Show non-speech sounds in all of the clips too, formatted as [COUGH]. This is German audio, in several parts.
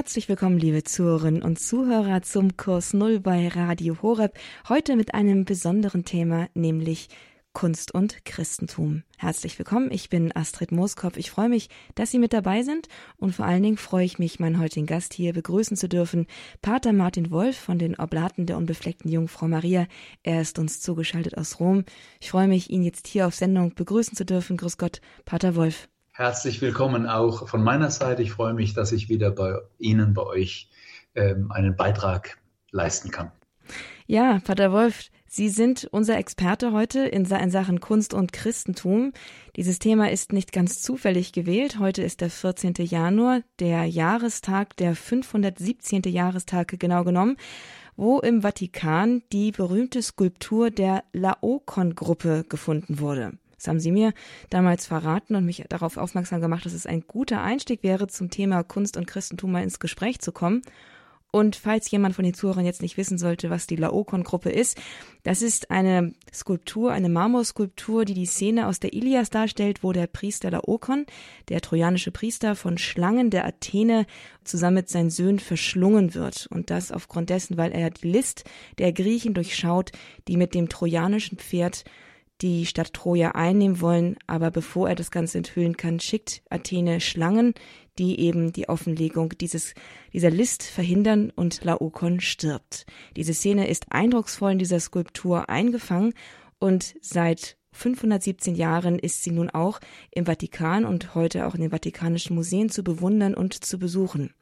Herzlich willkommen, liebe Zuhörerinnen und Zuhörer, zum Kurs Null bei Radio Horeb. Heute mit einem besonderen Thema, nämlich Kunst und Christentum. Herzlich willkommen, ich bin Astrid Mooskopf. Ich freue mich, dass Sie mit dabei sind und vor allen Dingen freue ich mich, meinen heutigen Gast hier begrüßen zu dürfen, Pater Martin Wolf von den Oblaten der unbefleckten Jungfrau Maria. Er ist uns zugeschaltet aus Rom. Ich freue mich, ihn jetzt hier auf Sendung begrüßen zu dürfen. Grüß Gott, Pater Wolf. Herzlich willkommen auch von meiner Seite. Ich freue mich, dass ich wieder bei Ihnen, bei euch ähm, einen Beitrag leisten kann. Ja, Pater Wolf, Sie sind unser Experte heute in, Sachen Kunst und Christentum. Dieses Thema ist nicht ganz zufällig gewählt. Heute ist der 14. Januar, der Jahrestag, der 517. Jahrestag genau genommen, wo im Vatikan die berühmte Skulptur der Laokoon-Gruppe gefunden wurde. Das haben Sie mir damals verraten und mich darauf aufmerksam gemacht, dass es ein guter Einstieg wäre, zum Thema Kunst und Christentum mal ins Gespräch zu kommen. Und falls jemand von den Zuhörern jetzt nicht wissen sollte, was die Laokon-Gruppe ist, das ist eine Skulptur, eine Marmorskulptur, die die Szene aus der Ilias darstellt, wo der Priester Laokon, der trojanische Priester von Schlangen der Athene, zusammen mit seinen Söhnen verschlungen wird. Und das aufgrund dessen, weil er die List der Griechen durchschaut, die mit dem trojanischen Pferd die Stadt Troja einnehmen wollen, aber bevor er das Ganze enthüllen kann, schickt Athene Schlangen, die eben die Offenlegung dieses, dieser List verhindern und Laokon stirbt. Diese Szene ist eindrucksvoll in dieser Skulptur eingefangen und seit 517 Jahren ist sie nun auch im Vatikan und heute auch in den Vatikanischen Museen zu bewundern und zu besuchen.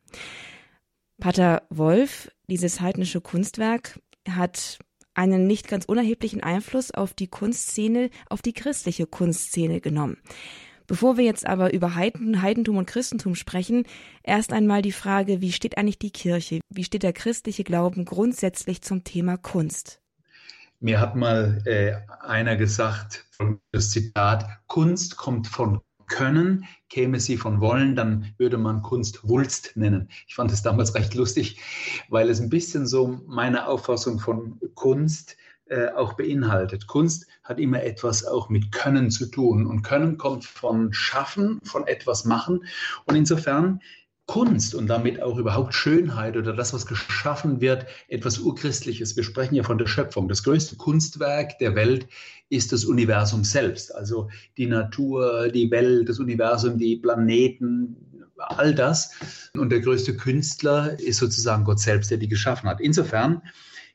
Pater Wolf, dieses heidnische Kunstwerk, hat einen nicht ganz unerheblichen Einfluss auf die Kunstszene, auf die christliche Kunstszene genommen. Bevor wir jetzt aber über Heiden, Heidentum und Christentum sprechen, erst einmal die Frage, wie steht eigentlich die Kirche, wie steht der christliche Glauben grundsätzlich zum Thema Kunst? Mir hat mal äh, einer gesagt, das Zitat, Kunst kommt von können, käme sie von wollen, dann würde man Kunst Wulst nennen. Ich fand es damals recht lustig, weil es ein bisschen so meine Auffassung von Kunst äh, auch beinhaltet. Kunst hat immer etwas auch mit Können zu tun und Können kommt von Schaffen, von etwas machen und insofern Kunst und damit auch überhaupt Schönheit oder das, was geschaffen wird, etwas Urchristliches. Wir sprechen ja von der Schöpfung. Das größte Kunstwerk der Welt ist das Universum selbst. Also die Natur, die Welt, das Universum, die Planeten, all das. Und der größte Künstler ist sozusagen Gott selbst, der die geschaffen hat. Insofern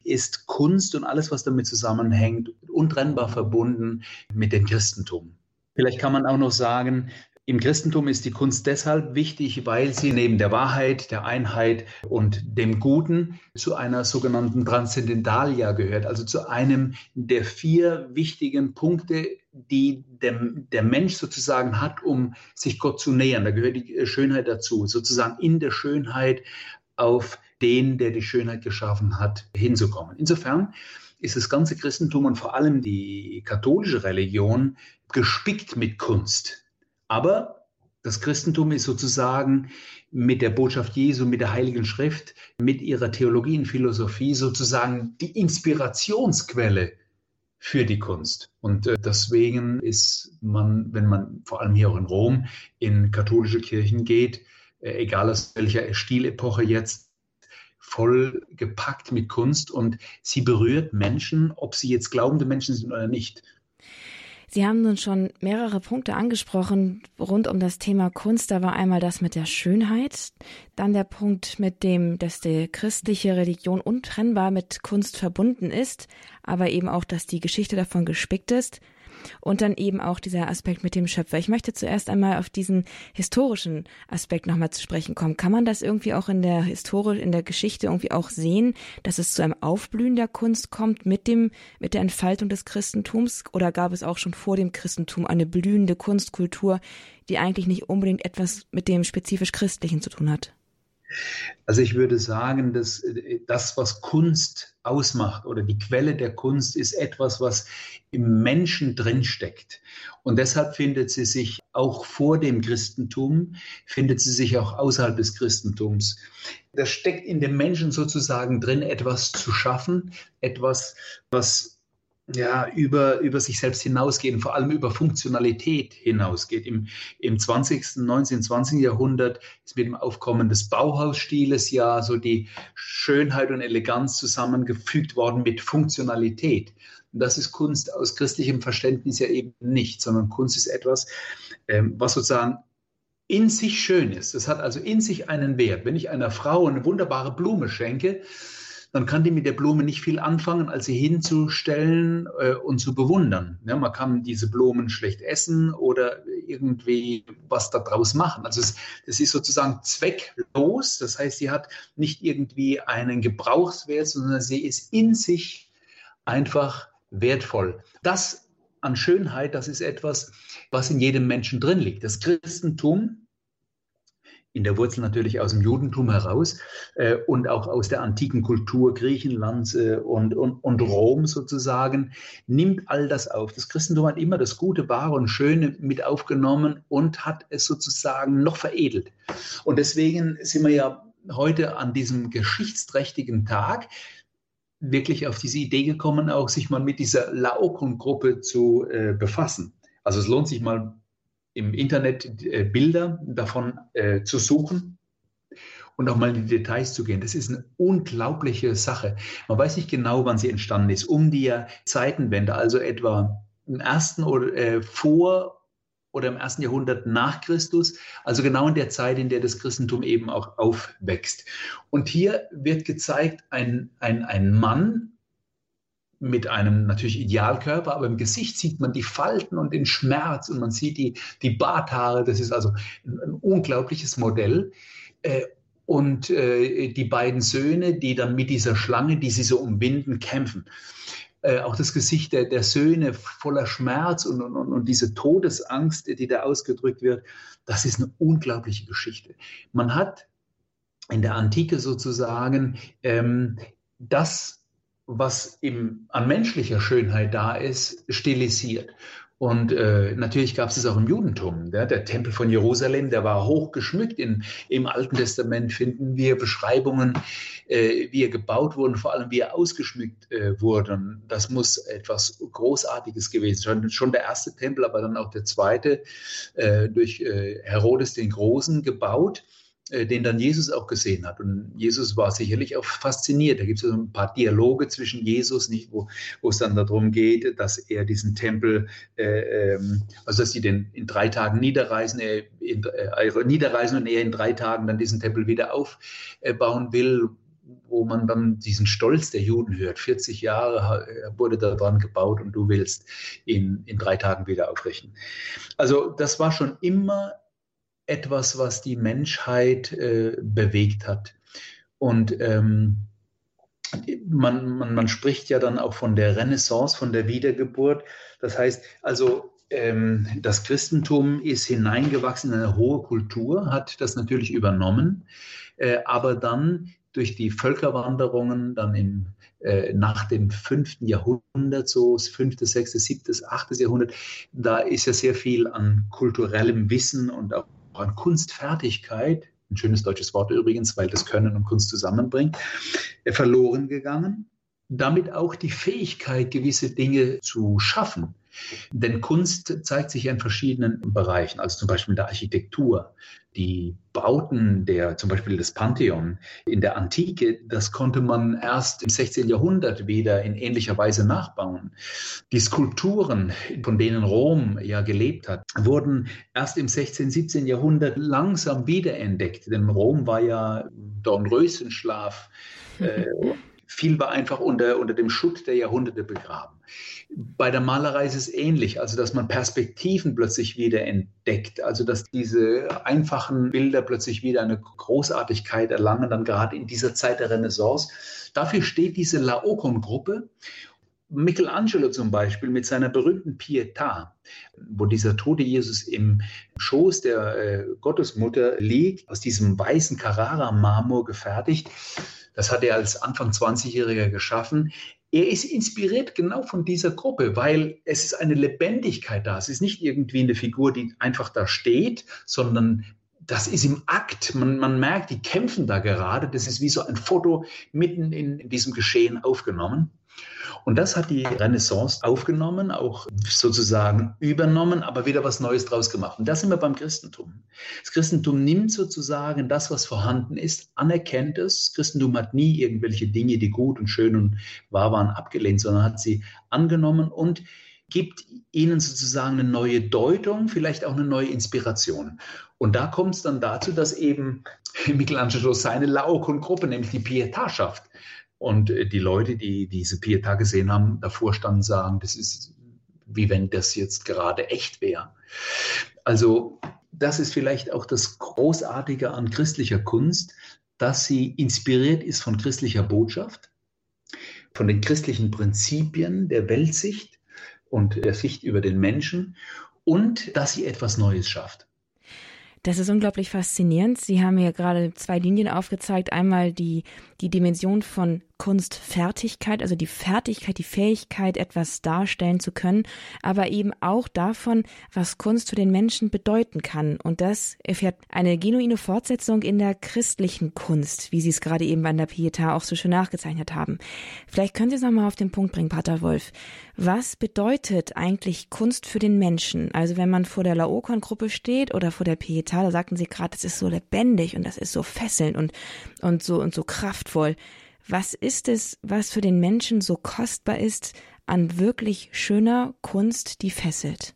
ist Kunst und alles, was damit zusammenhängt, untrennbar verbunden mit dem Christentum. Vielleicht kann man auch noch sagen, im Christentum ist die Kunst deshalb wichtig, weil sie neben der Wahrheit, der Einheit und dem Guten zu einer sogenannten Transzendentalia gehört, also zu einem der vier wichtigen Punkte, die der, der Mensch sozusagen hat, um sich Gott zu nähern. Da gehört die Schönheit dazu, sozusagen in der Schönheit auf den, der die Schönheit geschaffen hat, hinzukommen. Insofern ist das ganze Christentum und vor allem die katholische Religion gespickt mit Kunst. Aber das Christentum ist sozusagen mit der Botschaft Jesu, mit der Heiligen Schrift, mit ihrer Theologie und Philosophie sozusagen die Inspirationsquelle für die Kunst. Und äh, deswegen ist man, wenn man vor allem hier auch in Rom in katholische Kirchen geht, äh, egal aus welcher Stilepoche jetzt, voll gepackt mit Kunst und sie berührt Menschen, ob sie jetzt glaubende Menschen sind oder nicht. Sie haben nun schon mehrere Punkte angesprochen rund um das Thema Kunst. Da war einmal das mit der Schönheit, dann der Punkt mit dem, dass die christliche Religion untrennbar mit Kunst verbunden ist, aber eben auch, dass die Geschichte davon gespickt ist. Und dann eben auch dieser Aspekt mit dem Schöpfer. Ich möchte zuerst einmal auf diesen historischen Aspekt nochmal zu sprechen kommen. Kann man das irgendwie auch in der Historie, in der Geschichte irgendwie auch sehen, dass es zu einem Aufblühen der Kunst kommt mit dem, mit der Entfaltung des Christentums? Oder gab es auch schon vor dem Christentum eine blühende Kunstkultur, die eigentlich nicht unbedingt etwas mit dem spezifisch Christlichen zu tun hat? Also ich würde sagen, dass das, was Kunst ausmacht oder die Quelle der Kunst ist etwas, was im Menschen drinsteckt. Und deshalb findet sie sich auch vor dem Christentum, findet sie sich auch außerhalb des Christentums. Da steckt in dem Menschen sozusagen drin, etwas zu schaffen, etwas, was ja, über, über sich selbst hinausgehen, vor allem über Funktionalität hinausgeht. Im, Im 20., 19., 20. Jahrhundert ist mit dem Aufkommen des Bauhausstiles ja so die Schönheit und Eleganz zusammengefügt worden mit Funktionalität. Und das ist Kunst aus christlichem Verständnis ja eben nicht, sondern Kunst ist etwas, ähm, was sozusagen in sich schön ist. Das hat also in sich einen Wert. Wenn ich einer Frau eine wunderbare Blume schenke, dann kann die mit der Blume nicht viel anfangen, als sie hinzustellen äh, und zu bewundern. Ja, man kann diese Blumen schlecht essen oder irgendwie was daraus machen. Also es, es ist sozusagen zwecklos. Das heißt, sie hat nicht irgendwie einen Gebrauchswert, sondern sie ist in sich einfach wertvoll. Das an Schönheit, das ist etwas, was in jedem Menschen drin liegt. Das Christentum in der Wurzel natürlich aus dem Judentum heraus äh, und auch aus der antiken Kultur Griechenlands äh, und, und, und Rom sozusagen, nimmt all das auf. Das Christentum hat immer das Gute, Wahre und Schöne mit aufgenommen und hat es sozusagen noch veredelt. Und deswegen sind wir ja heute an diesem geschichtsträchtigen Tag wirklich auf diese Idee gekommen, auch sich mal mit dieser Laokoon-Gruppe zu äh, befassen. Also es lohnt sich mal im Internet äh, Bilder davon äh, zu suchen und auch mal in die Details zu gehen. Das ist eine unglaubliche Sache. Man weiß nicht genau, wann sie entstanden ist. Um die Zeitenwende, also etwa im ersten oder äh, vor oder im ersten Jahrhundert nach Christus, also genau in der Zeit, in der das Christentum eben auch aufwächst. Und hier wird gezeigt, ein, ein, ein Mann, mit einem natürlich Idealkörper, aber im Gesicht sieht man die Falten und den Schmerz und man sieht die, die Barthaare. Das ist also ein, ein unglaubliches Modell. Äh, und äh, die beiden Söhne, die dann mit dieser Schlange, die sie so umbinden, kämpfen. Äh, auch das Gesicht der, der Söhne voller Schmerz und, und, und diese Todesangst, die da ausgedrückt wird, das ist eine unglaubliche Geschichte. Man hat in der Antike sozusagen ähm, das was im, an menschlicher Schönheit da ist, stilisiert. Und äh, natürlich gab es es auch im Judentum. Ja? Der Tempel von Jerusalem, der war hoch geschmückt. In, Im Alten Testament finden wir Beschreibungen, äh, wie er gebaut wurde, vor allem wie er ausgeschmückt äh, wurde. Das muss etwas Großartiges gewesen sein. Schon der erste Tempel, aber dann auch der zweite, äh, durch äh, Herodes den Großen gebaut. Äh, den dann Jesus auch gesehen hat. Und Jesus war sicherlich auch fasziniert. Da gibt es so ein paar Dialoge zwischen Jesus, nicht, wo, wo es dann darum geht, dass er diesen Tempel, äh, ähm, also dass sie den in drei Tagen niederreisen, er in, äh, niederreisen und er in drei Tagen dann diesen Tempel wieder aufbauen will, wo man dann diesen Stolz der Juden hört. 40 Jahre wurde daran gebaut und du willst ihn in drei Tagen wieder aufrichten. Also das war schon immer etwas, was die Menschheit äh, bewegt hat. Und ähm, man, man, man spricht ja dann auch von der Renaissance, von der Wiedergeburt. Das heißt, also ähm, das Christentum ist hineingewachsen in eine hohe Kultur, hat das natürlich übernommen, äh, aber dann durch die Völkerwanderungen, dann im, äh, nach dem fünften Jahrhundert, so das fünfte, sechste, siebte, achtes Jahrhundert, da ist ja sehr viel an kulturellem Wissen und auch an Kunstfertigkeit, ein schönes deutsches Wort übrigens, weil das Können und Kunst zusammenbringt, äh, verloren gegangen. Damit auch die Fähigkeit, gewisse Dinge zu schaffen. Denn Kunst zeigt sich in verschiedenen Bereichen, also zum Beispiel in der Architektur. Die Bauten der, zum Beispiel des Pantheon in der Antike, das konnte man erst im 16. Jahrhundert wieder in ähnlicher Weise nachbauen. Die Skulpturen, von denen Rom ja gelebt hat, wurden erst im 16., 17. Jahrhundert langsam wiederentdeckt. Denn Rom war ja Dornröschenschlaf. Äh, [LAUGHS] viel war einfach unter, unter dem Schutt der Jahrhunderte begraben. Bei der Malerei ist es ähnlich, also dass man Perspektiven plötzlich wieder entdeckt, also dass diese einfachen Bilder plötzlich wieder eine Großartigkeit erlangen, dann gerade in dieser Zeit der Renaissance. Dafür steht diese Laocoon-Gruppe. Michelangelo zum Beispiel mit seiner berühmten Pietà, wo dieser tote Jesus im Schoß der äh, Gottesmutter liegt, aus diesem weißen Carrara-Marmor gefertigt. Das hat er als Anfang 20-Jähriger geschaffen. Er ist inspiriert genau von dieser Gruppe, weil es ist eine Lebendigkeit da. Es ist nicht irgendwie eine Figur, die einfach da steht, sondern das ist im Akt. Man, man merkt, die kämpfen da gerade. Das ist wie so ein Foto mitten in, in diesem Geschehen aufgenommen. Und das hat die Renaissance aufgenommen, auch sozusagen übernommen, aber wieder was Neues draus gemacht. Und das sind wir beim Christentum. Das Christentum nimmt sozusagen das, was vorhanden ist, anerkennt es. Das Christentum hat nie irgendwelche Dinge, die gut und schön und wahr waren, abgelehnt, sondern hat sie angenommen und gibt ihnen sozusagen eine neue Deutung, vielleicht auch eine neue Inspiration. Und da kommt es dann dazu, dass eben Michelangelo seine Laocoon-Gruppe, nämlich die Pietà schafft. Und äh, die Leute, die diese Pietà gesehen haben, davor standen, sagen, das ist wie wenn das jetzt gerade echt wäre. Also das ist vielleicht auch das Großartige an christlicher Kunst, dass sie inspiriert ist von christlicher Botschaft, von den christlichen Prinzipien der Weltsicht und der Sicht über den Menschen und dass sie etwas Neues schafft. Das ist unglaublich faszinierend. Sie haben mir gerade zwei Linien aufgezeigt. Einmal die, die Dimension von Kunstfertigkeit, also die Fertigkeit, die Fähigkeit, etwas darstellen zu können, aber eben auch davon, was Kunst für den Menschen bedeuten kann. Und das erfährt eine genuine Fortsetzung in der christlichen Kunst, wie Sie es gerade eben bei der Pietà auch so schön nachgezeichnet haben. Vielleicht können Sie es nochmal auf den Punkt bringen, Pater Wolf. Was bedeutet eigentlich Kunst für den Menschen? Also wenn man vor der Laokoon-Gruppe steht oder vor der Pietà, da sagten Sie gerade, das ist so lebendig und das ist so fesselnd und, und so, und so kraftvoll. Was ist es, was für den Menschen so kostbar ist an wirklich schöner Kunst, die fesselt?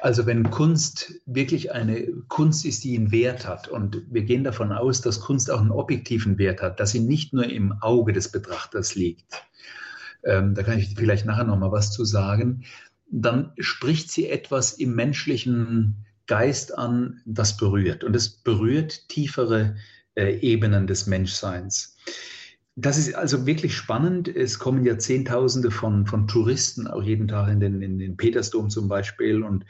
Also wenn Kunst wirklich eine Kunst ist, die einen Wert hat, und wir gehen davon aus, dass Kunst auch einen objektiven Wert hat, dass sie nicht nur im Auge des Betrachters liegt, ähm, da kann ich vielleicht nachher noch mal was zu sagen, dann spricht sie etwas im menschlichen Geist an, das berührt. Und es berührt tiefere Ebenen des Menschseins. Das ist also wirklich spannend. Es kommen ja Zehntausende von, von Touristen auch jeden Tag in den, in den Petersdom zum Beispiel und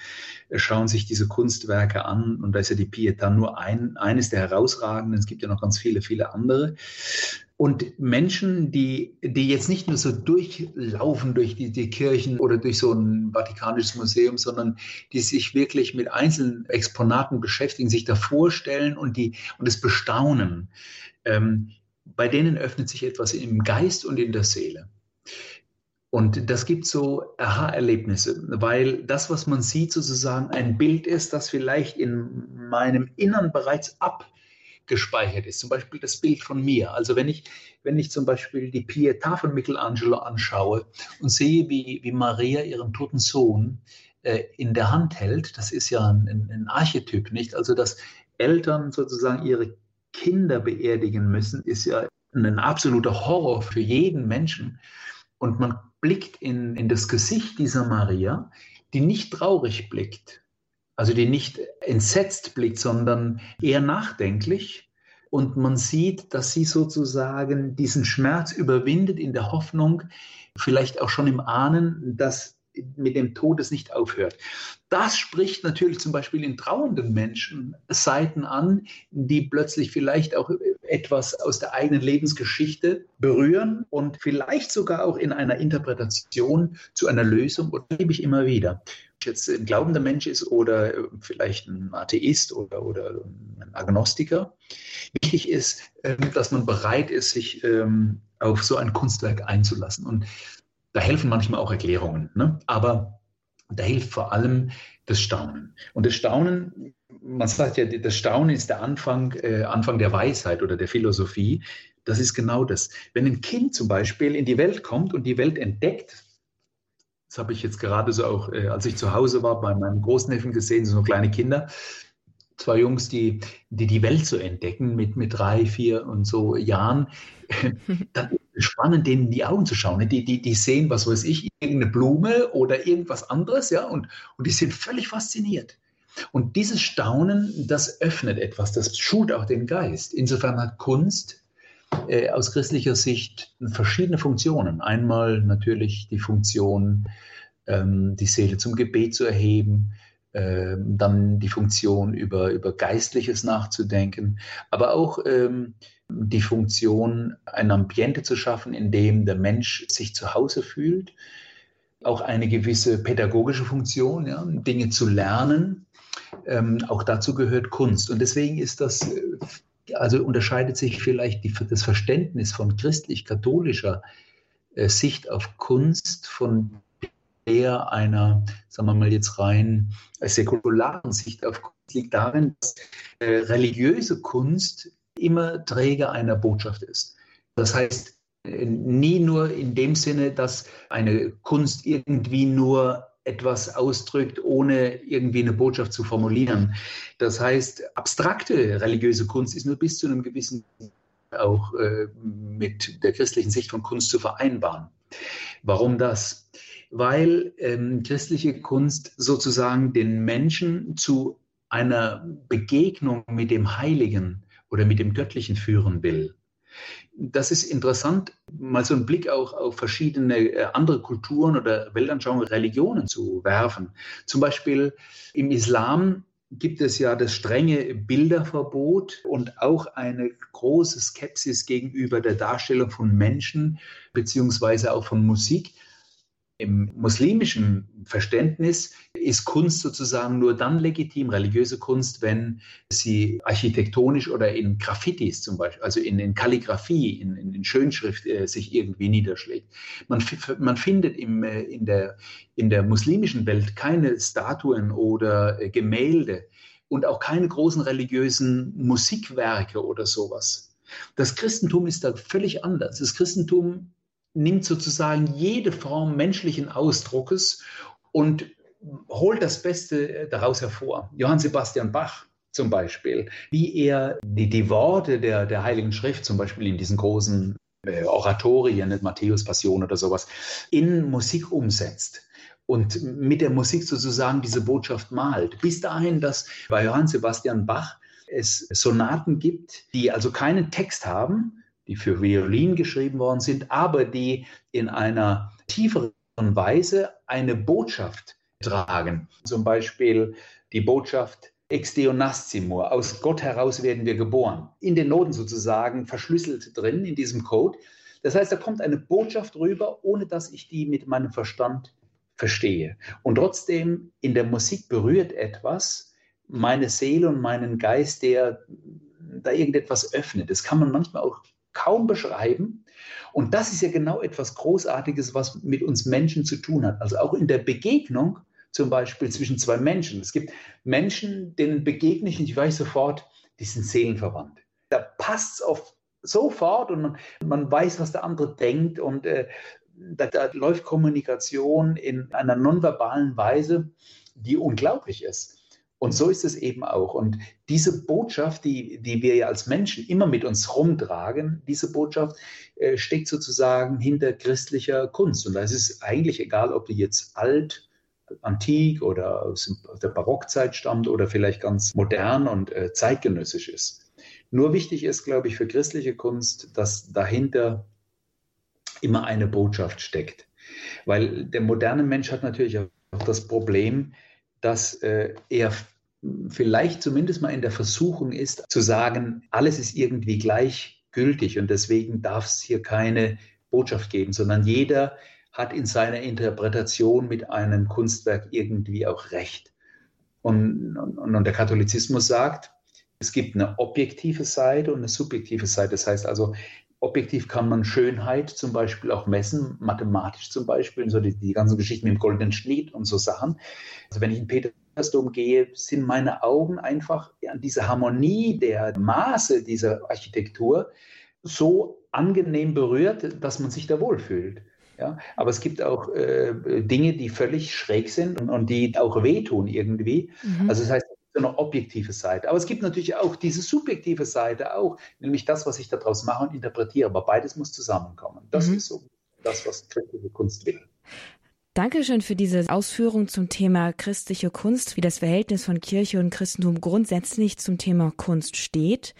schauen sich diese Kunstwerke an. Und da ist ja die Pietà nur ein, eines der herausragenden. Es gibt ja noch ganz viele, viele andere. Und Menschen, die, die jetzt nicht nur so durchlaufen durch die, die Kirchen oder durch so ein Vatikanisches Museum, sondern die sich wirklich mit einzelnen Exponaten beschäftigen, sich da vorstellen und, die, und es bestaunen. Ähm, bei denen öffnet sich etwas im Geist und in der Seele. Und das gibt so Aha-Erlebnisse, weil das, was man sieht, sozusagen ein Bild ist, das vielleicht in meinem Innern bereits abgespeichert ist. Zum Beispiel das Bild von mir. Also wenn ich, wenn ich zum Beispiel die Pietà von Michelangelo anschaue und sehe, wie, wie Maria ihren toten Sohn äh, in der Hand hält, das ist ja ein, ein Archetyp, nicht? Also dass Eltern sozusagen ihre Kinder beerdigen müssen, ist ja ein absoluter Horror für jeden Menschen. Und man blickt in, in das Gesicht dieser Maria, die nicht traurig blickt, also die nicht entsetzt blickt, sondern eher nachdenklich. Und man sieht, dass sie sozusagen diesen Schmerz überwindet in der Hoffnung, vielleicht auch schon im Ahnen, dass mit dem Tod es nicht aufhört. Das spricht natürlich zum Beispiel in trauernden Menschen Seiten an, die plötzlich vielleicht auch etwas aus der eigenen Lebensgeschichte berühren und vielleicht sogar auch in einer Interpretation zu einer Lösung, oder liebe ich immer wieder jetzt ein glaubender Mensch ist oder vielleicht ein Atheist oder, oder ein Agnostiker. Wichtig ist, ähm, dass man bereit ist, sich ähm, auf so ein Kunstwerk einzulassen. Und da helfen manchmal auch Erklärungen, ne? aber da hilft vor allem das Staunen. Und das Staunen, man sagt ja, das Staunen ist der Anfang, äh, Anfang der Weisheit oder der Philosophie. Das ist genau das. Wenn ein Kind zum Beispiel in die Welt kommt und die Welt entdeckt, das habe ich jetzt gerade so auch, äh, als ich zu Hause war, bei meinem Großneffen gesehen, so kleine Kinder, zwei Jungs, die, die die Welt so entdecken mit, mit drei, vier und so Jahren, [LAUGHS] dann spannend, denen in die Augen zu schauen. Die, die, die sehen, was weiß ich, irgendeine Blume oder irgendwas anderes, ja, und, und die sind völlig fasziniert. Und dieses Staunen, das öffnet etwas, das schult auch den Geist. Insofern hat Kunst äh, aus christlicher Sicht verschiedene Funktionen. Einmal natürlich die Funktion, ähm, die Seele zum Gebet zu erheben, dann die Funktion, über, über Geistliches nachzudenken, aber auch ähm, die Funktion, ein Ambiente zu schaffen, in dem der Mensch sich zu Hause fühlt, auch eine gewisse pädagogische Funktion, ja, Dinge zu lernen, ähm, auch dazu gehört Kunst. Und deswegen ist das, äh, also unterscheidet sich vielleicht die, das Verständnis von christlich-katholischer äh, Sicht auf Kunst von der einer, sagen wir mal jetzt rein säkularen Sicht auf Kunst liegt darin, dass äh, religiöse Kunst immer Träger einer Botschaft ist. Das heißt, äh, nie nur in dem Sinne, dass eine Kunst irgendwie nur etwas ausdrückt, ohne irgendwie eine Botschaft zu formulieren. Das heißt, abstrakte religiöse Kunst ist nur bis zu einem gewissen auch äh, mit der christlichen Sicht von Kunst zu vereinbaren. Warum das? Weil ähm, christliche Kunst sozusagen den Menschen zu einer Begegnung mit dem Heiligen oder mit dem Göttlichen führen will. Das ist interessant, mal so einen Blick auch auf verschiedene äh, andere Kulturen oder Weltanschauungen, Religionen zu werfen. Zum Beispiel im Islam gibt es ja das strenge Bilderverbot und auch eine große Skepsis gegenüber der Darstellung von Menschen beziehungsweise auch von Musik. Im muslimischen Verständnis ist Kunst sozusagen nur dann legitim, religiöse Kunst, wenn sie architektonisch oder in Graffitis zum Beispiel, also in, in Kalligrafie, in, in, Schönschrift äh, sich irgendwie niederschlägt. Man, man findet im, äh, in, der, in der muslimischen Welt keine Statuen oder äh, Gemälde und auch keine großen religiösen Musikwerke oder sowas. Das Christentum ist da völlig anders. Das Christentum nimmt sozusagen jede Form menschlichen Ausdruckes und holt das Beste daraus hervor. Johann Sebastian Bach zum Beispiel, wie er die, die Worte der, der Heiligen Schrift, zum Beispiel in diesen großen äh, Oratorien, Matthäus Passion oder sowas, in Musik umsetzt und mit der Musik sozusagen diese Botschaft malt. Bis dahin, dass bei Johann Sebastian Bach es Sonaten gibt, die also keinen Text haben, die für Violin geschrieben worden sind, aber die in einer tieferen Weise eine Botschaft tragen. Zum Beispiel die Botschaft Ex Deo Nascimur, aus Gott heraus werden wir geboren. In den Noten sozusagen verschlüsselt drin, in diesem Code. Das heißt, da kommt eine Botschaft rüber, ohne dass ich die mit meinem Verstand verstehe. Und trotzdem in der Musik berührt etwas meine Seele und meinen Geist, der da irgendetwas öffnet. Das kann man manchmal auch kaum beschreiben. Und das ist ja genau etwas Großartiges, was mit uns Menschen zu tun hat. Also auch in der Begegnung zum Beispiel zwischen zwei Menschen. Es gibt Menschen, denen begegne ich und ich weiß sofort, die sind seelenverwandt. Da passt es auf sofort und man, man, weiß, was der andere denkt und äh, da, da läuft Kommunikation in einer nonverbalen Weise, die unglaublich ist. Und so ist es eben auch. Und diese Botschaft, die, die wir ja als Menschen immer mit uns rumtragen, diese Botschaft äh, steckt sozusagen hinter christlicher Kunst. Und da ist es eigentlich egal, ob die jetzt alt, antik oder aus der Barockzeit stammt oder vielleicht ganz modern und äh, zeitgenössisch ist. Nur wichtig ist, glaube ich, für christliche Kunst, dass dahinter immer eine Botschaft steckt. Weil der moderne Mensch hat natürlich auch das Problem, dass äh, er vielleicht zumindest mal in der Versuchung ist, zu sagen, alles ist irgendwie gleichgültig und deswegen darf es hier keine Botschaft geben, sondern jeder hat in seiner Interpretation mit einem Kunstwerk irgendwie auch recht. Und, und, und der Katholizismus sagt, es gibt eine objektive Seite und eine subjektive Seite. Das heißt also, objektiv kann man Schönheit zum Beispiel auch messen, mathematisch zum Beispiel, so die, die ganzen Geschichten mit dem goldenen Schnitt und so Sachen. Also wenn ich in Petersdom gehe, sind meine Augen einfach an diese Harmonie der Maße dieser Architektur so angenehm berührt, dass man sich da wohlfühlt. Ja, aber es gibt auch äh, Dinge, die völlig schräg sind und, und die auch wehtun irgendwie. Mhm. Also das heißt, eine objektive Seite. Aber es gibt natürlich auch diese subjektive Seite auch, nämlich das, was ich daraus mache und interpretiere. Aber beides muss zusammenkommen. Das mhm. ist so das, was christliche Kunst will. Dankeschön für diese Ausführung zum Thema christliche Kunst, wie das Verhältnis von Kirche und Christentum grundsätzlich zum Thema Kunst steht.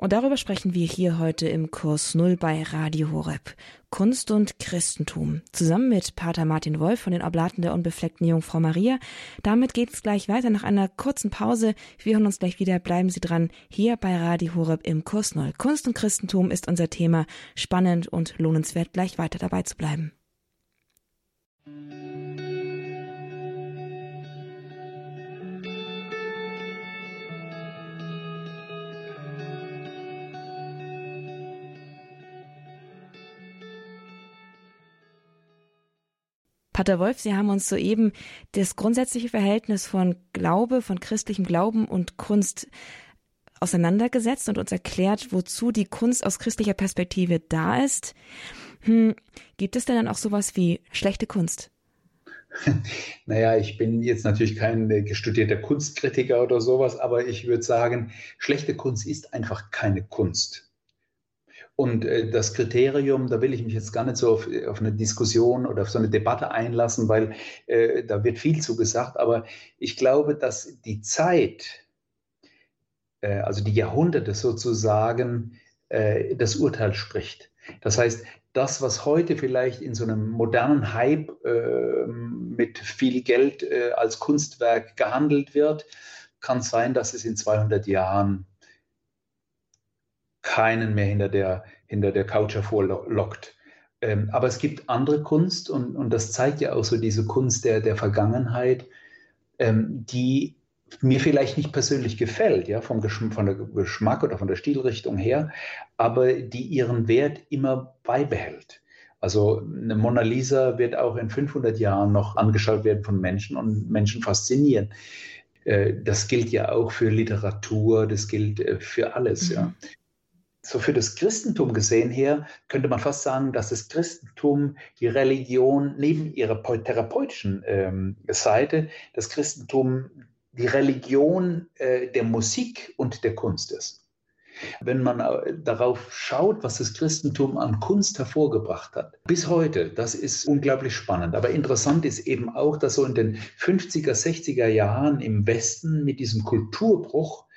Und darüber sprechen wir hier heute im Kurs Null bei Radio Horeb. Kunst und Christentum. Zusammen mit Pater Martin Wolf von den Oblaten der unbefleckten Jungfrau Maria. Damit geht es gleich weiter nach einer kurzen Pause. Wir hören uns gleich wieder. Bleiben Sie dran. Hier bei Radio Horeb im Kurs Null. Kunst und Christentum ist unser Thema. Spannend und lohnenswert, gleich weiter dabei zu bleiben. Pater Wolf, Sie haben uns soeben das grundsätzliche Verhältnis von Glaube, von christlichem Glauben und Kunst auseinandergesetzt und uns erklärt, wozu die Kunst aus christlicher Perspektive da ist. Hm, gibt es denn dann auch sowas wie schlechte Kunst? [LAUGHS] Naja, ich bin jetzt natürlich kein gestudierter Kunstkritiker oder sowas, aber ich würde sagen, schlechte Kunst ist einfach keine Kunst. Und äh, das Kriterium, da will ich mich jetzt gar nicht so auf, auf, eine Diskussion oder auf so eine Debatte einlassen, weil äh, da wird viel zu gesagt. Aber ich glaube, dass die Zeit, äh, also die Jahrhunderte sozusagen, äh, das Urteil spricht. Das heißt, das, was heute vielleicht in so einem modernen Hype äh, mit viel Geld äh, als Kunstwerk gehandelt wird, kann sein, dass es in 200 Jahren keinen mehr hinter der, hinter der Couch hervorlockt. Ähm, aber es gibt andere Kunst und, und das zeigt ja auch so diese Kunst der, der Vergangenheit, ähm, die mir vielleicht nicht persönlich gefällt, ja, vom Geschm von der Geschmack oder von der Stilrichtung her, aber die ihren Wert immer beibehält. Also eine Mona Lisa wird auch in 500 Jahren noch angeschaut werden von Menschen und Menschen faszinieren. Äh, das gilt ja auch für Literatur, das gilt äh, für alles, mhm. ja. So für das Christentum gesehen her könnte man fast sagen, dass das Christentum die Religion neben ihrer therapeutischen ähm, Seite, das Christentum die Religion äh, der Musik und der Kunst ist. Wenn man äh, darauf schaut, was das Christentum an Kunst hervorgebracht hat, bis heute, das ist unglaublich spannend. Aber interessant ist eben auch, dass so in den 50er, 60er Jahren im Westen mit diesem Kulturbruch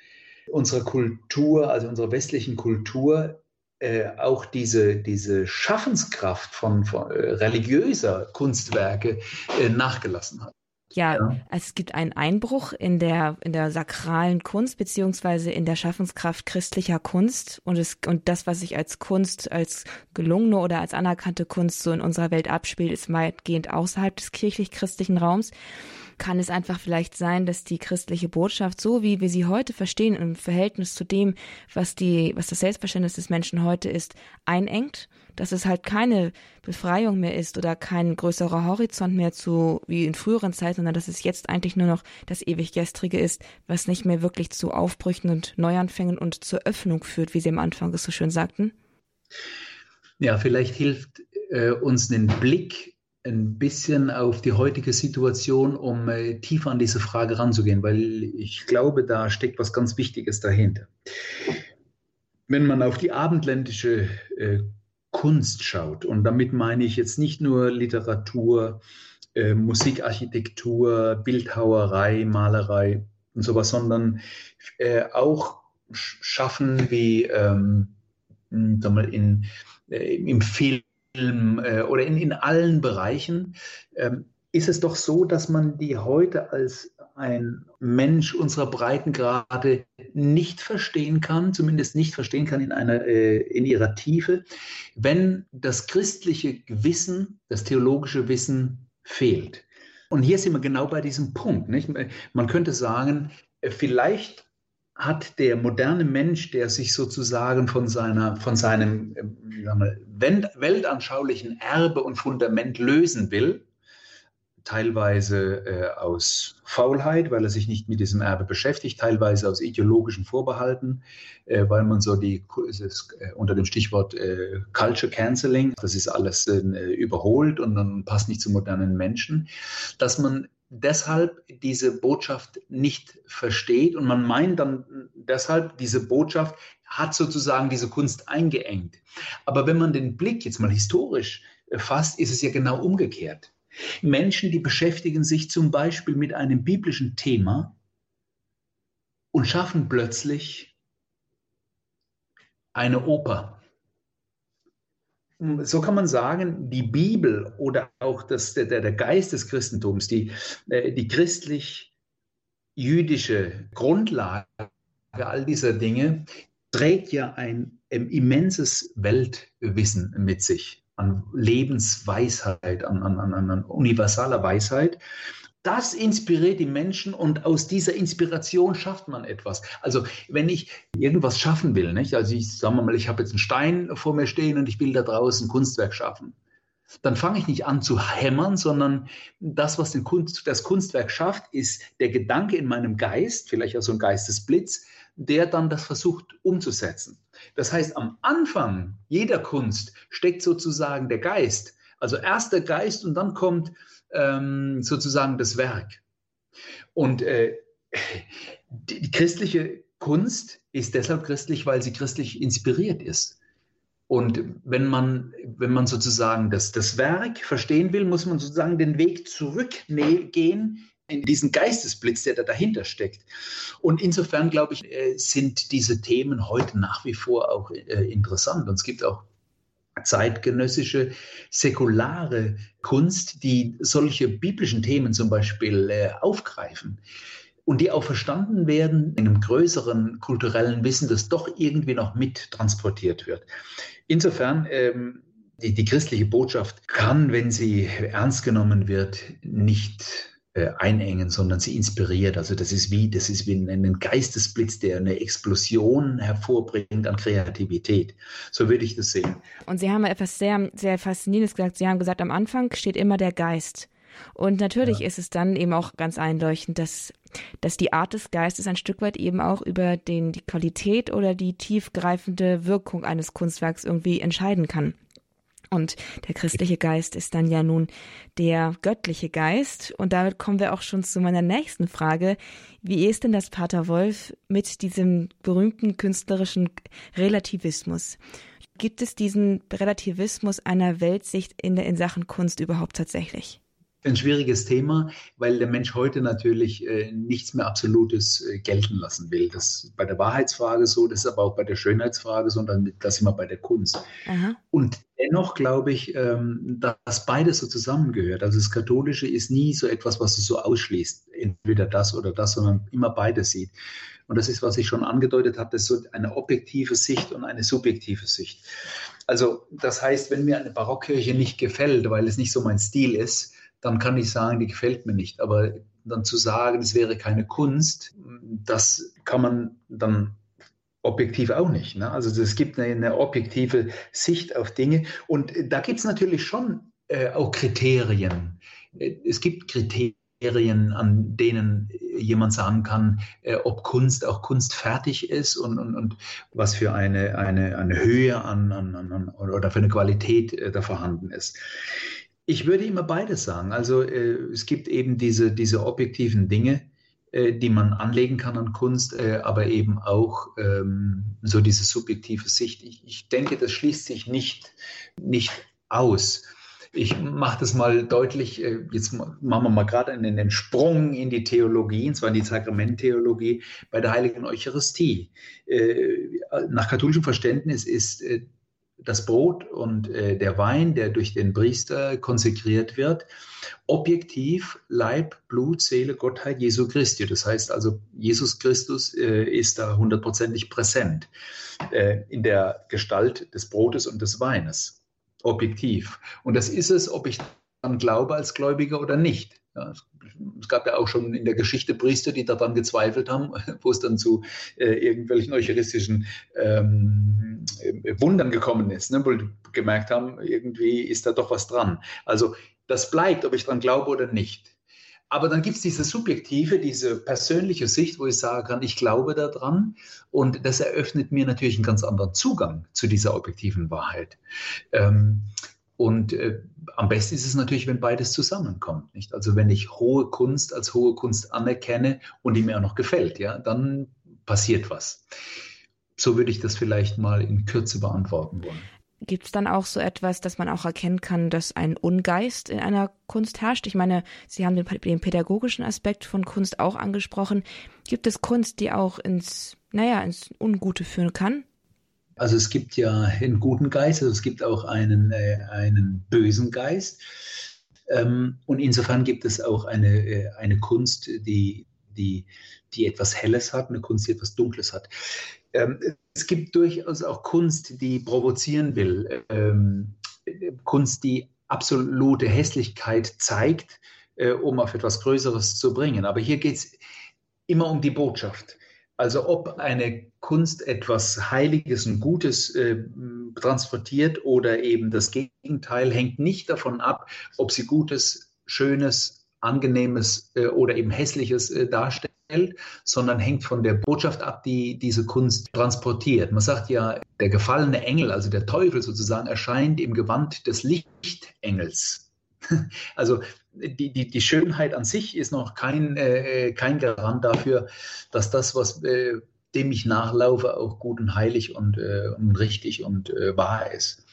unserer Kultur, also unserer westlichen Kultur, äh, auch diese, diese Schaffenskraft von, von äh, religiöser Kunstwerke äh, nachgelassen hat. Ja, ja, es gibt einen Einbruch in der, in der sakralen Kunst beziehungsweise in der Schaffenskraft christlicher Kunst. Und es, und das, was sich als Kunst, als gelungene oder als anerkannte Kunst so in unserer Welt abspielt, ist weitgehend außerhalb des kirchlich-christlichen Raums. Kann es einfach vielleicht sein, dass die christliche Botschaft, so wie wir sie heute verstehen, im Verhältnis zu dem, was die, was das Selbstverständnis des Menschen heute ist, einengt, dass es halt keine Befreiung mehr ist oder kein größerer Horizont mehr zu, wie in früheren Zeiten, sondern dass es jetzt eigentlich nur noch das ewig Gestrige ist, was nicht mehr wirklich zu Aufbrüchen und Neuanfängen und zur Öffnung führt, wie Sie am Anfang es so schön sagten? Ja, vielleicht hilft äh, uns den Blick ein bisschen auf die heutige Situation, um äh, tiefer an diese Frage ranzugehen, weil ich glaube, da steckt was ganz Wichtiges dahinter. Wenn man auf die abendländische äh, Kunst schaut, und damit meine ich jetzt nicht nur Literatur, äh, Musikarchitektur, Bildhauerei, Malerei und sowas, sondern äh, auch Schaffen wie ähm, in, äh, im Film, äh, oder in, in allen Bereichen, ähm, ist es doch so, dass man die heute als ein Mensch unserer Breitengrade nicht verstehen kann, zumindest nicht verstehen kann in, einer, äh, in ihrer Tiefe, wenn das christliche Wissen, das theologische Wissen fehlt. Und hier sind wir genau bei diesem Punkt. Nicht? Man könnte sagen, äh, vielleicht hat der moderne Mensch, der sich sozusagen von, seiner, von seinem äh, weltanschaulichen Erbe und Fundament lösen will, teilweise äh, aus Faulheit, weil er sich nicht mit diesem Erbe beschäftigt, teilweise aus ideologischen Vorbehalten, äh, weil man so die, ist, äh, unter dem Stichwort äh, Culture Canceling, das ist alles äh, überholt und dann passt nicht zu modernen Menschen, dass man deshalb diese Botschaft nicht versteht und man meint dann deshalb, diese Botschaft hat sozusagen diese Kunst eingeengt. Aber wenn man den Blick jetzt mal historisch fasst, ist es ja genau umgekehrt. Menschen, die beschäftigen sich zum Beispiel mit einem biblischen Thema und schaffen plötzlich eine Oper. So kann man sagen, die Bibel oder auch das, der, der Geist des Christentums, die, äh, die christlich-jüdische Grundlage all dieser Dinge, trägt ja ein immenses Weltwissen mit sich an Lebensweisheit, an, an, an universaler Weisheit das inspiriert die Menschen und aus dieser Inspiration schafft man etwas. Also wenn ich irgendwas schaffen will, nicht? also ich sage mal, ich habe jetzt einen Stein vor mir stehen und ich will da draußen ein Kunstwerk schaffen, dann fange ich nicht an zu hämmern, sondern das, was Kunst, das Kunstwerk schafft, ist der Gedanke in meinem Geist, vielleicht auch so ein Geistesblitz, der dann das versucht umzusetzen. Das heißt, am Anfang jeder Kunst steckt sozusagen der Geist. Also erst der Geist und dann kommt ähm, sozusagen das Werk. Und äh, die, die christliche Kunst ist deshalb christlich, weil sie christlich inspiriert ist. Und wenn man, wenn man sozusagen das, das Werk verstehen will, muss man sozusagen den Weg zurückgehen in diesen Geistesblitz, der da dahinter steckt. Und insofern, glaube ich, äh, sind diese Themen heute nach wie vor auch äh, interessant. Und es gibt auch zeitgenössische säkulare Kunst, die solche biblischen Themen zum Beispiel äh, aufgreifen und die auch verstanden werden in einem größeren kulturellen Wissen, das doch irgendwie noch mit transportiert wird. Insofern, ähm, die, die christliche Botschaft kann, wenn sie ernst genommen wird, nicht äh, einengen, sondern sie inspiriert. Also das ist wie, das ist wie ein, ein Geistesblitz, der eine Explosion hervorbringt an Kreativität. So würde ich das sehen. Und Sie haben etwas sehr, sehr Faszinierendes gesagt. Sie haben gesagt, am Anfang steht immer der Geist. Und natürlich ja. ist es dann eben auch ganz einleuchtend, dass, dass die Art des Geistes ein Stück weit eben auch über den, die Qualität oder die tiefgreifende Wirkung eines Kunstwerks irgendwie entscheiden kann. Und der christliche Geist ist dann ja nun der göttliche Geist. Und damit kommen wir auch schon zu meiner nächsten Frage. Wie ist denn das Pater Wolf mit diesem berühmten künstlerischen Relativismus? Gibt es diesen Relativismus einer Weltsicht in, in Sachen Kunst überhaupt tatsächlich? Ein schwieriges Thema, weil der Mensch heute natürlich äh, nichts mehr Absolutes äh, gelten lassen will. Das ist bei der Wahrheitsfrage so, das ist aber auch bei der Schönheitsfrage so und dann das immer bei der Kunst. Aha. Und dennoch glaube ich, ähm, dass beides so zusammengehört. Also das Katholische ist nie so etwas, was es so ausschließt, entweder das oder das, sondern immer beides sieht. Und das ist, was ich schon angedeutet habe, das ist so eine objektive Sicht und eine subjektive Sicht. Also das heißt, wenn mir eine Barockkirche nicht gefällt, weil es nicht so mein Stil ist, dann kann ich sagen, die gefällt mir nicht. Aber dann zu sagen, es wäre keine Kunst, das kann man dann objektiv auch nicht. Ne? Also es gibt eine, eine, objektive Sicht auf Dinge. Und da gibt es natürlich schon äh, auch Kriterien. Es gibt Kriterien, an denen jemand sagen kann, äh, ob Kunst auch kunstfertig ist und, und, und was für eine, eine, eine Höhe an, an, an, oder für eine Qualität äh, da vorhanden ist. Ich würde immer beides sagen. Also äh, es gibt eben diese, diese objektiven Dinge, äh, die man anlegen kann an Kunst, äh, aber eben auch ähm, so diese subjektive Sicht. Ich, ich denke, das schließt sich nicht, nicht aus. Ich mache das mal deutlich, äh, jetzt machen wir mal gerade einen, einen Sprung in die Theologie, und zwar in die Sakramenttheologie bei der Heiligen Eucharistie. Äh, nach katholischem Verständnis ist äh, das Brot und äh, der Wein, der durch den Priester konsekriert wird, objektiv Leib, Blut, Seele, Gottheit Jesu Christi. Das heißt also, Jesus Christus äh, ist da hundertprozentig präsent äh, in der Gestalt des Brotes und des Weines, objektiv. Und das ist es, ob ich dann glaube als Gläubiger oder nicht. Ja, es gab ja auch schon in der Geschichte Priester, die daran gezweifelt haben, [LAUGHS] wo es dann zu äh, irgendwelchen eucharistischen ähm, Wundern gekommen ist, ne, wo die gemerkt haben, irgendwie ist da doch was dran. Also das bleibt, ob ich daran glaube oder nicht. Aber dann gibt es diese subjektive, diese persönliche Sicht, wo ich sagen kann, ich glaube daran. Und das eröffnet mir natürlich einen ganz anderen Zugang zu dieser objektiven Wahrheit. Ähm, und äh, am besten ist es natürlich, wenn beides zusammenkommt. Nicht? Also wenn ich hohe Kunst als hohe Kunst anerkenne und die mir auch noch gefällt, ja, dann passiert was. So würde ich das vielleicht mal in Kürze beantworten wollen. Gibt es dann auch so etwas, dass man auch erkennen kann, dass ein Ungeist in einer Kunst herrscht? Ich meine, Sie haben den, den pädagogischen Aspekt von Kunst auch angesprochen. Gibt es Kunst, die auch ins, naja, ins Ungute führen kann? Also es gibt ja einen guten Geist, also es gibt auch einen, äh, einen bösen Geist. Ähm, und insofern gibt es auch eine, äh, eine Kunst, die, die, die etwas Helles hat, eine Kunst, die etwas Dunkles hat. Ähm, es gibt durchaus auch Kunst, die provozieren will, ähm, Kunst, die absolute Hässlichkeit zeigt, äh, um auf etwas Größeres zu bringen. Aber hier geht es immer um die Botschaft. Also ob eine Kunst etwas Heiliges und Gutes äh, transportiert oder eben das Gegenteil, hängt nicht davon ab, ob sie Gutes, Schönes, Angenehmes äh, oder eben Hässliches äh, darstellt, sondern hängt von der Botschaft ab, die diese Kunst transportiert. Man sagt ja, der gefallene Engel, also der Teufel sozusagen, erscheint im Gewand des Lichtengels. [LAUGHS] Also die, die, die Schönheit an sich ist noch kein, äh, kein Garant dafür, dass das, was äh, dem ich nachlaufe, auch gut und heilig und, äh, und richtig und äh, wahr ist.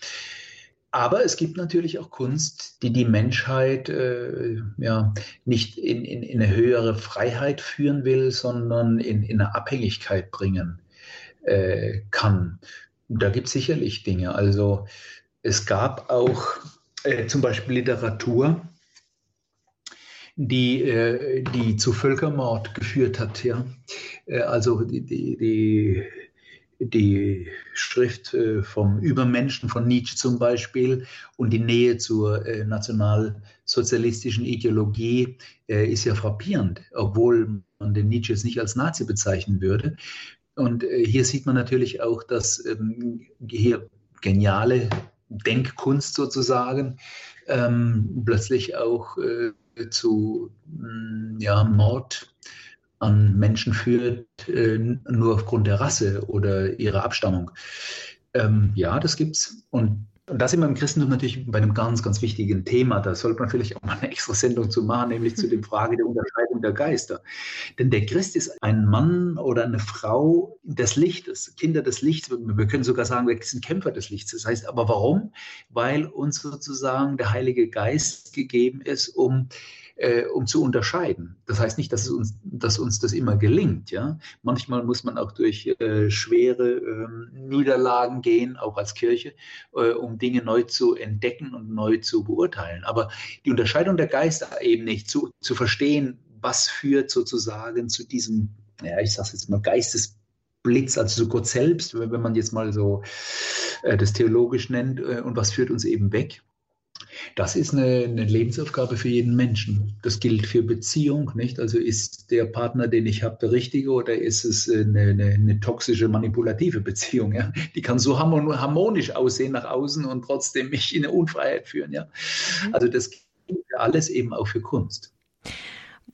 Aber es gibt natürlich auch Kunst, die die Menschheit äh, ja, nicht in, in, in, eine höhere Freiheit führen will, sondern in, in eine Abhängigkeit bringen äh, kann. Da gibt es sicherlich Dinge. Also es gab auch äh, zum Beispiel Literatur, die, äh, die zu Völkermord geführt hat. Ja? Äh, also die, die, die Schrift äh, vom Übermenschen von Nietzsche zum Beispiel und die Nähe zur äh, nationalsozialistischen Ideologie ist ja frappierend, obwohl man den Nietzsche jetzt nicht als Nazi bezeichnen würde. Und hier sieht man natürlich auch, dass ähm, hier geniale Denkkunst sozusagen ähm, plötzlich auch zu mm, ja, Mord an Menschen führt, äh, nur aufgrund der Rasse oder ihrer Abstammung. Ähm, ja, das gibt's. Und, und das sind wir im Christentum natürlich bei einem ganz, ganz wichtigen Thema. Da sollte man vielleicht auch mal eine extra Sendung zu machen, nämlich zu der Frage der Unterscheidung der Geister. Denn der Christ ist ein Mann oder eine Frau des Lichtes, Kinder des Lichts. Wir können sogar sagen, wir sind Kämpfer des Lichts. Das heißt aber warum? Weil uns sozusagen der Heilige Geist gegeben ist, um äh, um zu unterscheiden. Das heißt nicht, dass, uns, dass uns das immer gelingt. Ja? Manchmal muss man auch durch äh, schwere äh, Niederlagen gehen, auch als Kirche, äh, um Dinge neu zu entdecken und neu zu beurteilen. Aber die Unterscheidung der Geister eben nicht zu, zu verstehen, was führt sozusagen zu diesem, ja, ich sage jetzt mal, Geistesblitz, also zu Gott selbst, wenn man jetzt mal so äh, das theologisch nennt, äh, und was führt uns eben weg. Das ist eine, eine, Lebensaufgabe für jeden Menschen. Das gilt für Beziehung, nicht? Also ist der Partner, den ich habe, der richtige oder ist es eine, eine, eine toxische, manipulative Beziehung? Ja? Die kann so harmonisch aussehen nach außen und trotzdem mich in eine Unfreiheit führen. Ja? Mhm. Also das gilt für alles eben auch für Kunst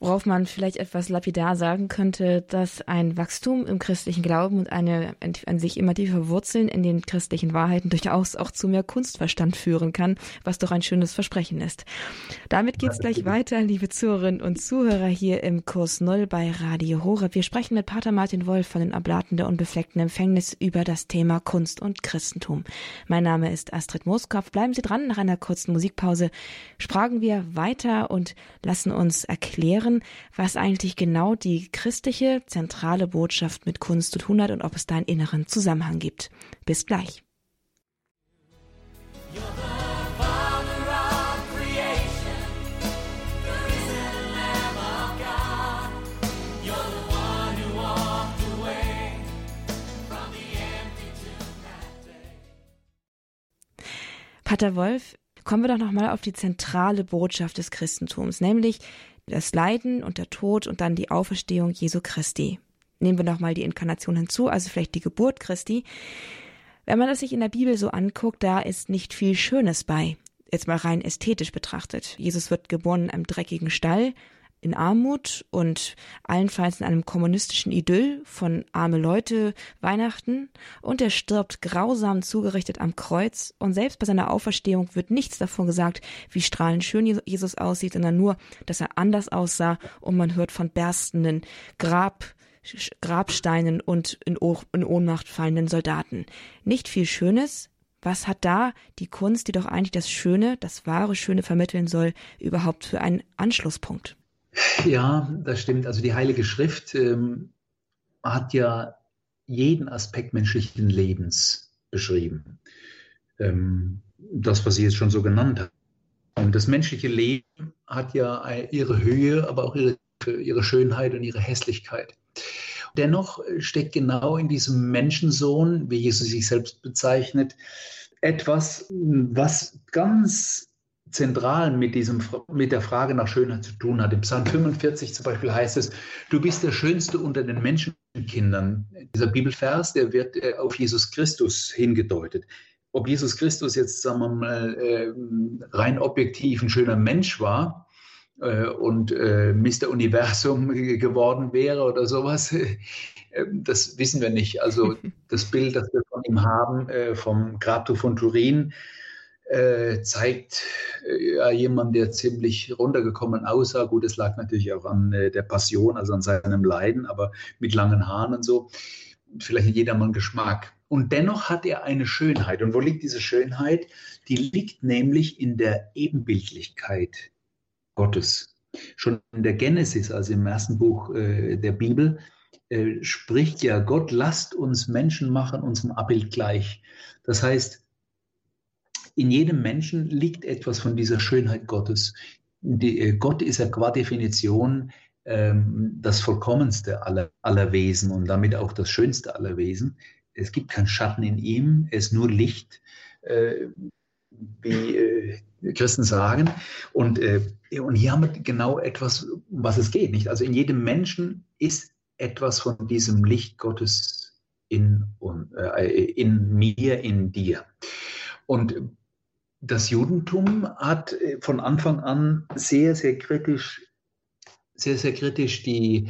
worauf man vielleicht etwas lapidar sagen könnte, dass ein Wachstum im christlichen Glauben und eine an sich immer tiefer Wurzeln in den christlichen Wahrheiten durchaus auch zu mehr Kunstverstand führen kann, was doch ein schönes Versprechen ist. Damit geht's gleich weiter, liebe Zuhörerinnen und Zuhörer hier im Kurs Null bei Radio Horeb. Wir sprechen mit Pater Martin Wolf von den Oblaten der unbefleckten Empfängnis über das Thema Kunst und Christentum. Mein Name ist Astrid Moskopf. Bleiben Sie dran. Nach einer kurzen Musikpause sprachen wir weiter und lassen uns erklären, erklären, was eigentlich genau die christliche zentrale Botschaft mit Kunst zu tun hat und ob es da einen inneren Zusammenhang gibt. Bis gleich. Pater Wolf, kommen wir doch nochmal auf die zentrale Botschaft des Christentums, nämlich das Leiden und der Tod und dann die Auferstehung Jesu Christi. Nehmen wir nochmal die Inkarnation hinzu, also vielleicht die Geburt Christi. Wenn man das sich in der Bibel so anguckt, da ist nicht viel Schönes bei. Jetzt mal rein ästhetisch betrachtet. Jesus wird geboren in einem dreckigen Stall, in Armut und allenfalls in einem kommunistischen Idyll von arme Leute Weihnachten und er stirbt grausam zugerichtet am Kreuz und selbst bei seiner Auferstehung wird nichts davon gesagt, wie strahlend schön Jesus aussieht, sondern nur, dass er anders aussah und man hört von berstenden Grab Grabsteinen und in, oh in Ohnmacht fallenden Soldaten. Nicht viel Schönes. Was hat da die Kunst, die doch eigentlich das Schöne, das wahre Schöne vermitteln soll, überhaupt für einen Anschlusspunkt? Ja, das stimmt. Also die Heilige Schrift ähm, hat ja jeden Aspekt menschlichen Lebens beschrieben. Ähm, das, was Sie jetzt schon so genannt haben. Und das menschliche Leben hat ja ihre Höhe, aber auch ihre, ihre Schönheit und ihre Hässlichkeit. Dennoch steckt genau in diesem Menschensohn, wie Jesus sich selbst bezeichnet, etwas, was ganz zentral mit, diesem, mit der Frage nach Schönheit zu tun hat. Im Psalm 45 zum Beispiel heißt es, du bist der Schönste unter den Menschenkindern. Dieser Bibelvers, der wird äh, auf Jesus Christus hingedeutet. ob Jesus Christus jetzt, sagen wir mal, äh, rein objektiv ein schöner Mensch war äh, und äh, Mr. Universum [LAUGHS] geworden wäre oder sowas, das wissen wir nicht. Also [LAUGHS] das Bild, das wir von ihm haben, vom Grabtuch von Turin, zeigt ja jemand, der ziemlich runtergekommen aussah. Gut, es lag natürlich auch an der Passion, also an seinem Leiden, aber mit langen Haaren und so. Vielleicht in jedermann Geschmack. Und dennoch hat er eine Schönheit. Und wo liegt diese Schönheit? Die liegt nämlich in der Ebenbildlichkeit Gottes. Schon in der Genesis, also im ersten Buch äh, der Bibel, äh, spricht ja Gott, lasst uns Menschen machen, unserem Abbild gleich. Das heißt, in jedem Menschen liegt etwas von dieser Schönheit Gottes. Die, äh, Gott ist ja qua Definition ähm, das Vollkommenste aller, aller Wesen und damit auch das Schönste aller Wesen es gibt keinen Schatten in ihm, er ist nur Licht, äh, wie äh, Christen sagen. Und, äh, und hier haben wir genau etwas, um was es geht. Nicht? Also in jedem Menschen ist etwas von diesem Licht Gottes in, äh, in mir, in dir. Und das Judentum hat äh, von Anfang an sehr, sehr kritisch sehr, sehr kritisch die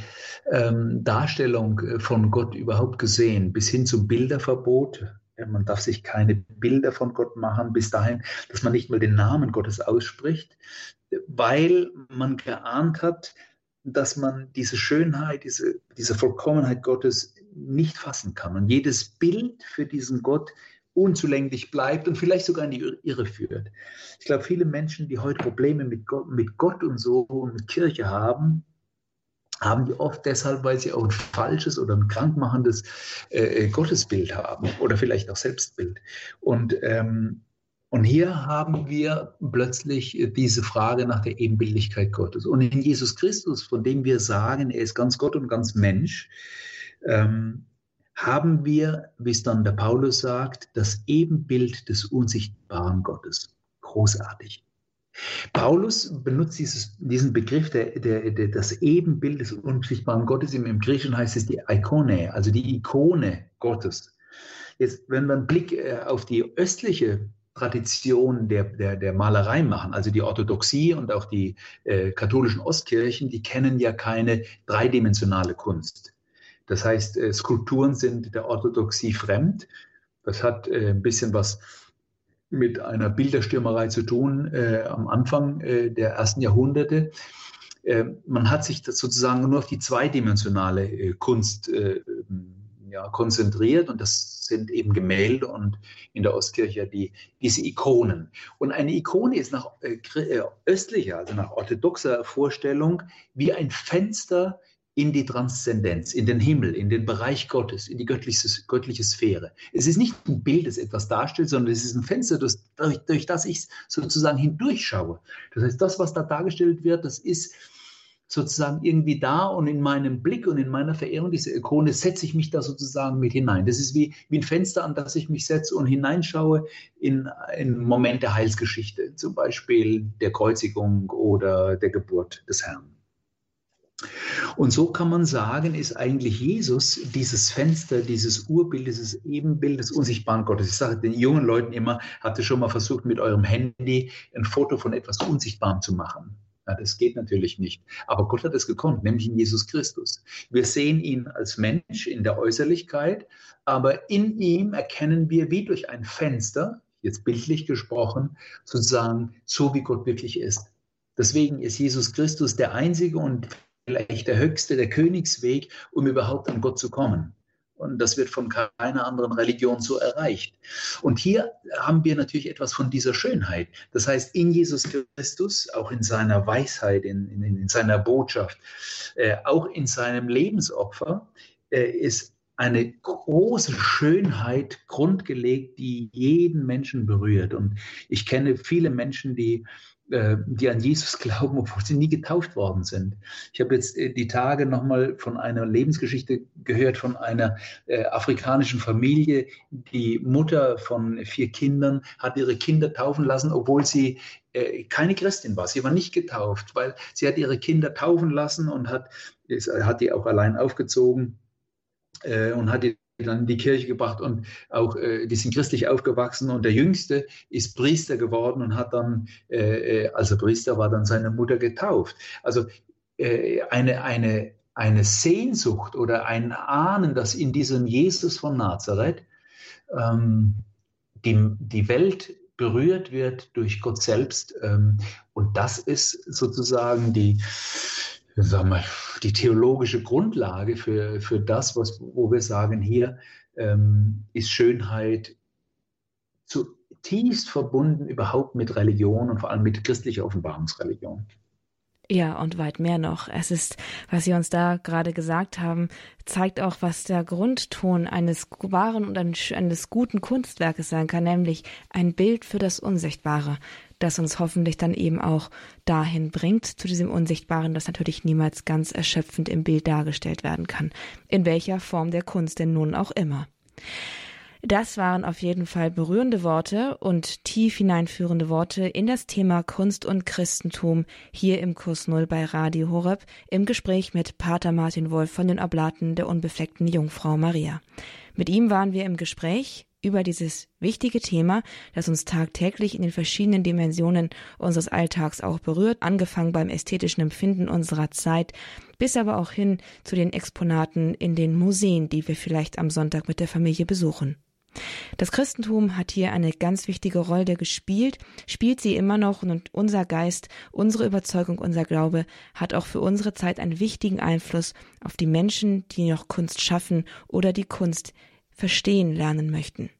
ähm, Darstellung äh, von Gott überhaupt gesehen, bis hin zum Bilderverbot. Man darf sich keine Bilder von Gott machen, bis dahin, dass man nicht mal den Namen Gottes ausspricht, weil man geahnt hat, dass man diese Schönheit, diese, diese Vollkommenheit Gottes nicht fassen kann. Und jedes Bild für diesen Gott unzulänglich bleibt und vielleicht sogar in die Irre führt. Ich glaube, viele Menschen, die heute Probleme mit Gott, mit Gott und so und mit Kirche haben, haben die oft deshalb, weil sie auch ein falsches oder ein krankmachendes äh, äh Gottesbild haben oder vielleicht auch Selbstbild. Und, ähm, und hier haben wir plötzlich diese Frage nach der Ebenbildlichkeit Gottes. Und in Jesus Christus, von dem wir sagen, er ist ganz Gott und ganz Mensch, ähm, haben wir, wie es dann der Paulus sagt, das Ebenbild des unsichtbaren Gottes. Großartig. Paulus benutzt dieses, diesen Begriff der, der, der, des Ebenbild des unsichtbaren Gottes. Im, Im Griechischen heißt es die Ikone, also die Ikone Gottes. Jetzt, wenn wir einen Blick äh, auf die östliche Tradition der, der, der Malerei machen, also die Orthodoxie und auch die äh, katholischen Ostkirchen, die kennen ja keine dreidimensionale Kunst. Das heißt, äh, Skulpturen sind der Orthodoxie fremd. Das hat äh, ein bisschen was mit einer Bilderstürmerei zu tun äh, am Anfang äh, der ersten Jahrhunderte. Äh, man hat sich sozusagen nur auf die zweidimensionale äh, Kunst ja, konzentriert und das sind eben Gemälde und in der Ostkirche die, diese Ikonen. Und eine Ikone ist nach östlicher, also nach orthodoxer Vorstellung wie ein Fenster in die Transzendenz, in den Himmel, in den Bereich Gottes, in die göttliche, göttliche Sphäre. Es ist nicht ein Bild, das etwas darstellt, sondern es ist ein Fenster, das, durch, durch das ich sozusagen hindurchschaue. Das heißt, das, was da dargestellt wird, das ist sozusagen irgendwie da und in meinem Blick und in meiner Verehrung dieser Ikone setze ich mich da sozusagen mit hinein. Das ist wie, wie ein Fenster, an das ich mich setze und hineinschaue in einen Moment der Heilsgeschichte, zum Beispiel der Kreuzigung oder der Geburt des Herrn. Und so kann man sagen, ist eigentlich Jesus dieses Fenster, dieses Urbild, dieses Ebenbild des unsichtbaren Gottes. Ich sage den jungen Leuten immer, habt ihr schon mal versucht, mit eurem Handy ein Foto von etwas Unsichtbarem zu machen? Ja, das geht natürlich nicht. Aber Gott hat es gekonnt, nämlich in Jesus Christus. Wir sehen ihn als Mensch in der Äußerlichkeit, aber in ihm erkennen wir wie durch ein Fenster, jetzt bildlich gesprochen, sozusagen so, wie Gott wirklich ist. Deswegen ist Jesus Christus der einzige und vielleicht der höchste, der Königsweg, um überhaupt an Gott zu kommen. Und das wird von keiner anderen Religion so erreicht. Und hier haben wir natürlich etwas von dieser Schönheit. Das heißt, in Jesus Christus, auch in seiner Weisheit, in, in, in seiner Botschaft, äh, auch in seinem Lebensopfer, äh, ist eine große Schönheit grundgelegt, die jeden Menschen berührt. Und ich kenne viele Menschen, die die an Jesus glauben, obwohl sie nie getauft worden sind. Ich habe jetzt äh, die Tage nochmal von einer Lebensgeschichte gehört von einer äh, afrikanischen Familie. Die Mutter von vier Kindern hat ihre Kinder taufen lassen, obwohl sie äh, keine Christin war. Sie war nicht getauft, weil sie hat ihre Kinder taufen lassen und hat, hat die auch allein aufgezogen äh, und hat die dann in die Kirche gebracht und auch, äh, die sind christlich aufgewachsen und der Jüngste ist Priester geworden und hat dann, äh, äh als er Priester war, dann seine Mutter getauft. Also äh, eine, eine, eine Sehnsucht oder ein Ahnen, dass in diesem Jesus von Nazareth ähm, die, die Welt berührt wird durch Gott selbst. Ähm, und das ist sozusagen die, sagen wir, die theologische Grundlage für, für das, was, wo wir sagen, hier ähm, ist Schönheit zutiefst verbunden überhaupt mit Religion und vor allem mit christlicher Offenbarungsreligion. Ja, und weit mehr noch. Es ist, was Sie uns da gerade gesagt haben, zeigt auch, was der Grundton eines wahren und eines guten Kunstwerkes sein kann, nämlich ein Bild für das Unsichtbare, das uns hoffentlich dann eben auch dahin bringt, zu diesem Unsichtbaren, das natürlich niemals ganz erschöpfend im Bild dargestellt werden kann. In welcher Form der Kunst denn nun auch immer. Das waren auf jeden Fall berührende Worte und tief hineinführende Worte in das Thema Kunst und Christentum hier im Kurs Null bei Radio Horeb im Gespräch mit Pater Martin Wolf von den Oblaten der unbefleckten Jungfrau Maria. Mit ihm waren wir im Gespräch über dieses wichtige Thema, das uns tagtäglich in den verschiedenen Dimensionen unseres Alltags auch berührt, angefangen beim ästhetischen Empfinden unserer Zeit, bis aber auch hin zu den Exponaten in den Museen, die wir vielleicht am Sonntag mit der Familie besuchen. Das Christentum hat hier eine ganz wichtige Rolle gespielt, spielt sie immer noch und unser Geist, unsere Überzeugung, unser Glaube hat auch für unsere Zeit einen wichtigen Einfluss auf die Menschen, die noch Kunst schaffen oder die Kunst verstehen lernen möchten.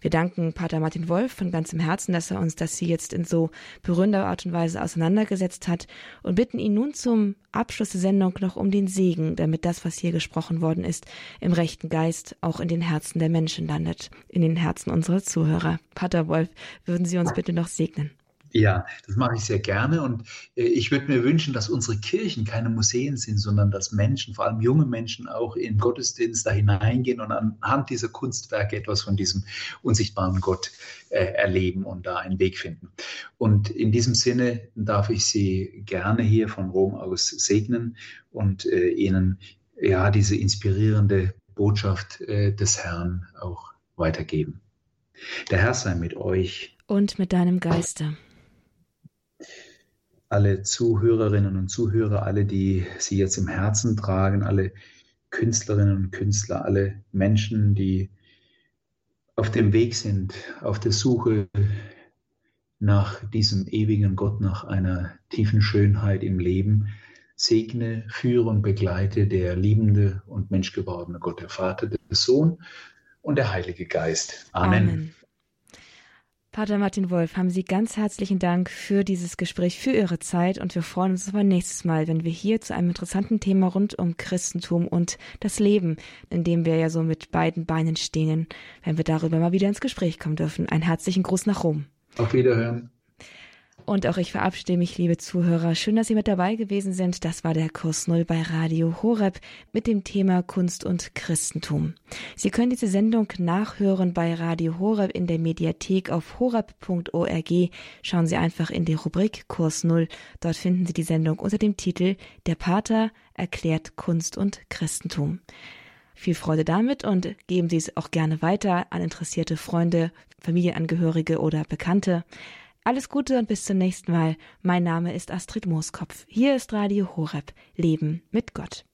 Wir danken Pater Martin Wolf von ganzem Herzen, dass er uns das hier jetzt in so berührender Art und Weise auseinandergesetzt hat und bitten ihn nun zum Abschluss der Sendung noch um den Segen, damit das, was hier gesprochen worden ist, im rechten Geist auch in den Herzen der Menschen landet, in den Herzen unserer Zuhörer. Pater Wolf, würden Sie uns bitte noch segnen? Ja, das mache ich sehr gerne und äh, ich würde mir wünschen, dass unsere Kirchen keine Museen sind, sondern dass Menschen, vor allem junge Menschen, auch in Gottesdienst da hineingehen und anhand dieser Kunstwerke etwas von diesem unsichtbaren Gott äh, erleben und da einen Weg finden. Und in diesem Sinne darf ich Sie gerne hier von Rom aus segnen und äh, Ihnen ja diese inspirierende Botschaft äh, des Herrn auch weitergeben. Der Herr sei mit euch. Und mit deinem Geiste alle Zuhörerinnen und Zuhörer, alle, die Sie jetzt im Herzen tragen, alle Künstlerinnen und Künstler, alle Menschen, die auf dem Weg sind, auf der Suche nach diesem ewigen Gott, nach einer tiefen Schönheit im Leben, segne, führe und begleite der liebende und menschgewordene Gott, der Vater, der Sohn und der Heilige Geist. Amen. Amen. Pater Martin Wolf, haben Sie ganz herzlichen Dank für dieses Gespräch, für Ihre Zeit und wir freuen uns aber nächstes Mal, wenn wir hier zu einem interessanten Thema rund um Christentum und das Leben, in dem wir ja so mit beiden Beinen stehen, wenn wir darüber mal wieder ins Gespräch kommen dürfen. Einen herzlichen Gruß nach Rom. Auf Wiederhören. Und auch ich verabschiede mich, liebe Zuhörer. Schön, dass Sie mit dabei gewesen sind. Das war der Kurs Null bei Radio Horeb mit dem Thema Kunst und Christentum. Sie können diese Sendung nachhören bei Radio Horeb in der Mediathek auf horeb.org. Schauen Sie einfach in die Rubrik Kurs Null. Dort finden Sie die Sendung unter dem Titel Der Pater erklärt Kunst und Christentum. Viel Freude damit und geben Sie es auch gerne weiter an interessierte Freunde, Familienangehörige oder Bekannte. Alles Gute und bis zum nächsten Mal. Mein Name ist Astrid Mooskopf. Hier ist Radio Horeb. Leben mit Gott.